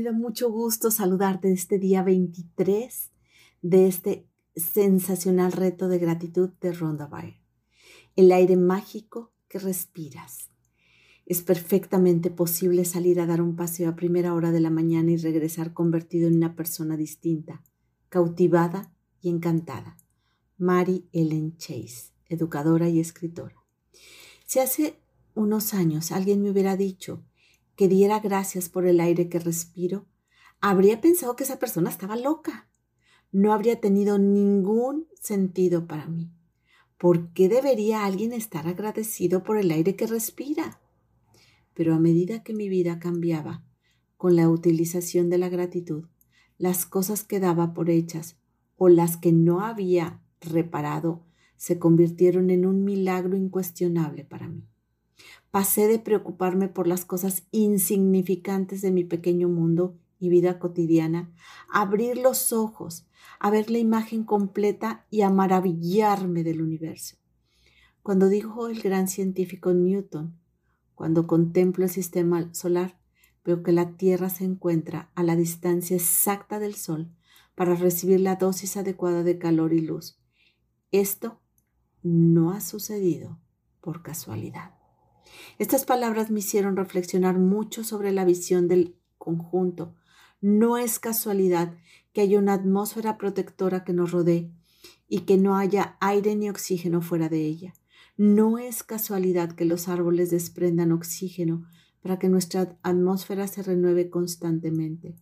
Me da mucho gusto saludarte este día 23 de este sensacional reto de gratitud de Ronda Byrne. El aire mágico que respiras. Es perfectamente posible salir a dar un paseo a primera hora de la mañana y regresar convertido en una persona distinta, cautivada y encantada. Mary Ellen Chase, educadora y escritora. Si hace unos años alguien me hubiera dicho que diera gracias por el aire que respiro, habría pensado que esa persona estaba loca. No habría tenido ningún sentido para mí. ¿Por qué debería alguien estar agradecido por el aire que respira? Pero a medida que mi vida cambiaba, con la utilización de la gratitud, las cosas que daba por hechas o las que no había reparado se convirtieron en un milagro incuestionable para mí. Pasé de preocuparme por las cosas insignificantes de mi pequeño mundo y vida cotidiana, a abrir los ojos, a ver la imagen completa y a maravillarme del universo. Cuando dijo el gran científico Newton, cuando contemplo el sistema solar, veo que la Tierra se encuentra a la distancia exacta del Sol para recibir la dosis adecuada de calor y luz. Esto no ha sucedido por casualidad. Estas palabras me hicieron reflexionar mucho sobre la visión del conjunto. No es casualidad que haya una atmósfera protectora que nos rodee y que no haya aire ni oxígeno fuera de ella. No es casualidad que los árboles desprendan oxígeno para que nuestra atmósfera se renueve constantemente.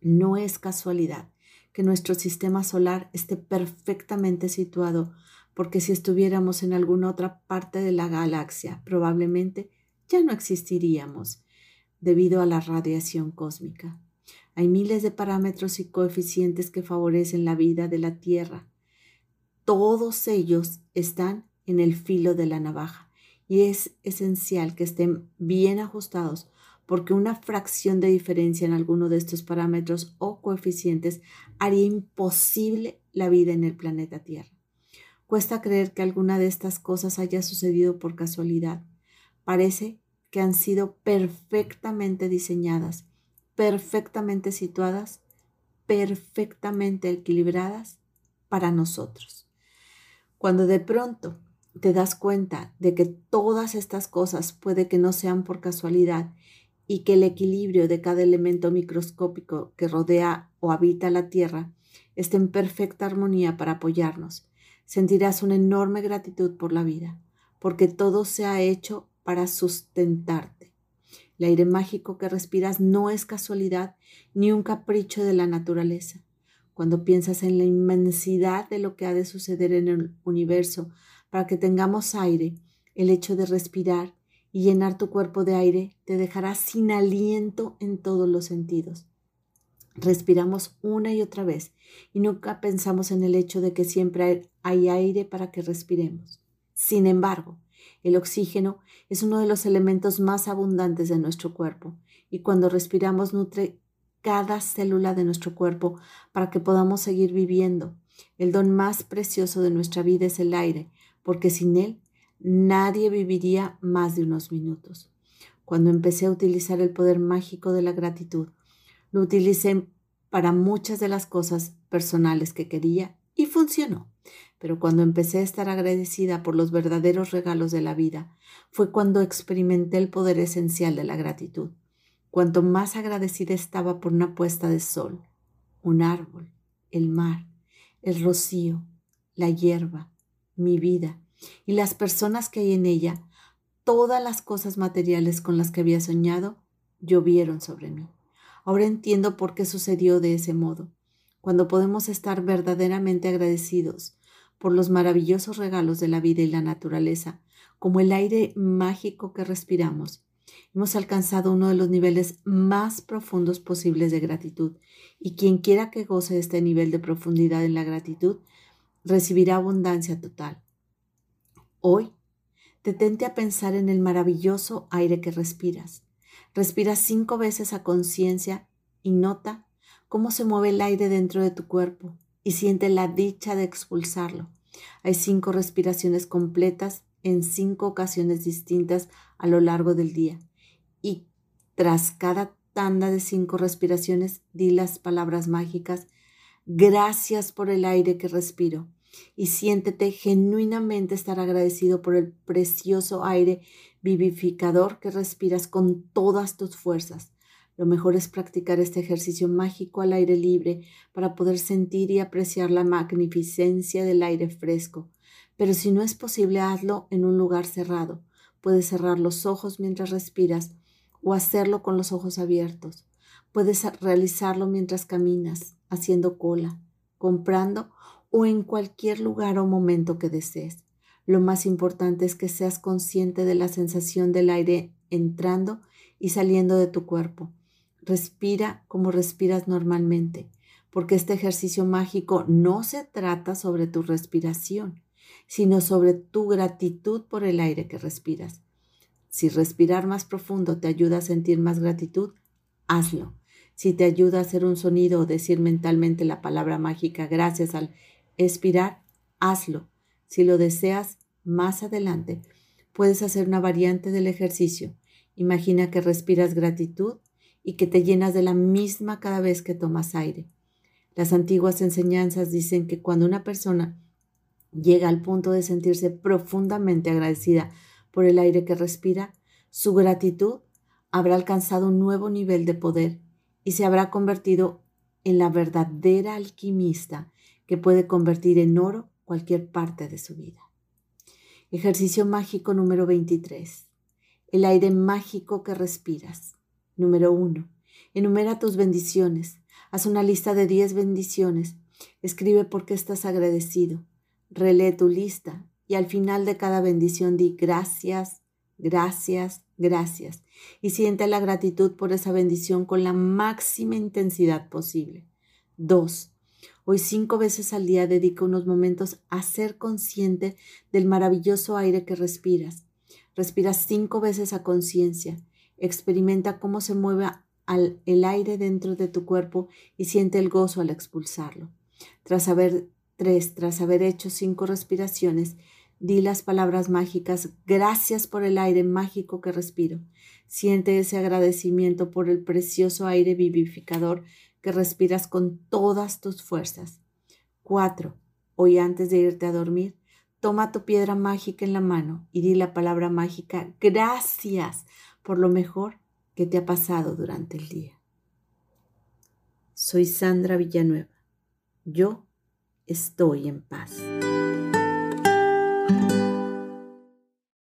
No es casualidad que nuestro sistema solar esté perfectamente situado porque si estuviéramos en alguna otra parte de la galaxia, probablemente ya no existiríamos debido a la radiación cósmica. Hay miles de parámetros y coeficientes que favorecen la vida de la Tierra. Todos ellos están en el filo de la navaja y es esencial que estén bien ajustados porque una fracción de diferencia en alguno de estos parámetros o coeficientes haría imposible la vida en el planeta Tierra. Cuesta creer que alguna de estas cosas haya sucedido por casualidad. Parece que han sido perfectamente diseñadas, perfectamente situadas, perfectamente equilibradas para nosotros. Cuando de pronto te das cuenta de que todas estas cosas puede que no sean por casualidad y que el equilibrio de cada elemento microscópico que rodea o habita la Tierra esté en perfecta armonía para apoyarnos, sentirás una enorme gratitud por la vida, porque todo se ha hecho para sustentarte. El aire mágico que respiras no es casualidad ni un capricho de la naturaleza. Cuando piensas en la inmensidad de lo que ha de suceder en el universo para que tengamos aire, el hecho de respirar y llenar tu cuerpo de aire te dejará sin aliento en todos los sentidos. Respiramos una y otra vez y nunca pensamos en el hecho de que siempre hay aire para que respiremos. Sin embargo, el oxígeno es uno de los elementos más abundantes de nuestro cuerpo y cuando respiramos nutre cada célula de nuestro cuerpo para que podamos seguir viviendo. El don más precioso de nuestra vida es el aire, porque sin él nadie viviría más de unos minutos. Cuando empecé a utilizar el poder mágico de la gratitud, lo utilicé para muchas de las cosas personales que quería y funcionó. Pero cuando empecé a estar agradecida por los verdaderos regalos de la vida, fue cuando experimenté el poder esencial de la gratitud. Cuanto más agradecida estaba por una puesta de sol, un árbol, el mar, el rocío, la hierba, mi vida y las personas que hay en ella, todas las cosas materiales con las que había soñado llovieron sobre mí. Ahora entiendo por qué sucedió de ese modo. Cuando podemos estar verdaderamente agradecidos por los maravillosos regalos de la vida y la naturaleza, como el aire mágico que respiramos, hemos alcanzado uno de los niveles más profundos posibles de gratitud y quien quiera que goce este nivel de profundidad en la gratitud recibirá abundancia total. Hoy, detente a pensar en el maravilloso aire que respiras Respira cinco veces a conciencia y nota cómo se mueve el aire dentro de tu cuerpo y siente la dicha de expulsarlo. Hay cinco respiraciones completas en cinco ocasiones distintas a lo largo del día y tras cada tanda de cinco respiraciones, di las palabras mágicas. Gracias por el aire que respiro y siéntete genuinamente estar agradecido por el precioso aire vivificador que respiras con todas tus fuerzas. Lo mejor es practicar este ejercicio mágico al aire libre para poder sentir y apreciar la magnificencia del aire fresco. Pero si no es posible, hazlo en un lugar cerrado. Puedes cerrar los ojos mientras respiras o hacerlo con los ojos abiertos. Puedes realizarlo mientras caminas, haciendo cola, comprando o en cualquier lugar o momento que desees. Lo más importante es que seas consciente de la sensación del aire entrando y saliendo de tu cuerpo. Respira como respiras normalmente, porque este ejercicio mágico no se trata sobre tu respiración, sino sobre tu gratitud por el aire que respiras. Si respirar más profundo te ayuda a sentir más gratitud, hazlo. Si te ayuda a hacer un sonido o decir mentalmente la palabra mágica gracias al expirar, hazlo. Si lo deseas, más adelante puedes hacer una variante del ejercicio. Imagina que respiras gratitud y que te llenas de la misma cada vez que tomas aire. Las antiguas enseñanzas dicen que cuando una persona llega al punto de sentirse profundamente agradecida por el aire que respira, su gratitud habrá alcanzado un nuevo nivel de poder y se habrá convertido en la verdadera alquimista que puede convertir en oro cualquier parte de su vida. Ejercicio mágico número 23. El aire mágico que respiras. Número 1. Enumera tus bendiciones. Haz una lista de 10 bendiciones. Escribe por qué estás agradecido. Relee tu lista y al final de cada bendición di gracias, gracias, gracias. Y siente la gratitud por esa bendición con la máxima intensidad posible. 2. Hoy cinco veces al día dedica unos momentos a ser consciente del maravilloso aire que respiras. Respiras cinco veces a conciencia. Experimenta cómo se mueve el aire dentro de tu cuerpo y siente el gozo al expulsarlo. Tras haber tres, tras haber hecho cinco respiraciones, di las palabras mágicas, gracias por el aire mágico que respiro. Siente ese agradecimiento por el precioso aire vivificador que respiras con todas tus fuerzas. 4. Hoy antes de irte a dormir, toma tu piedra mágica en la mano y di la palabra mágica gracias por lo mejor que te ha pasado durante el día. Soy Sandra Villanueva. Yo estoy en paz.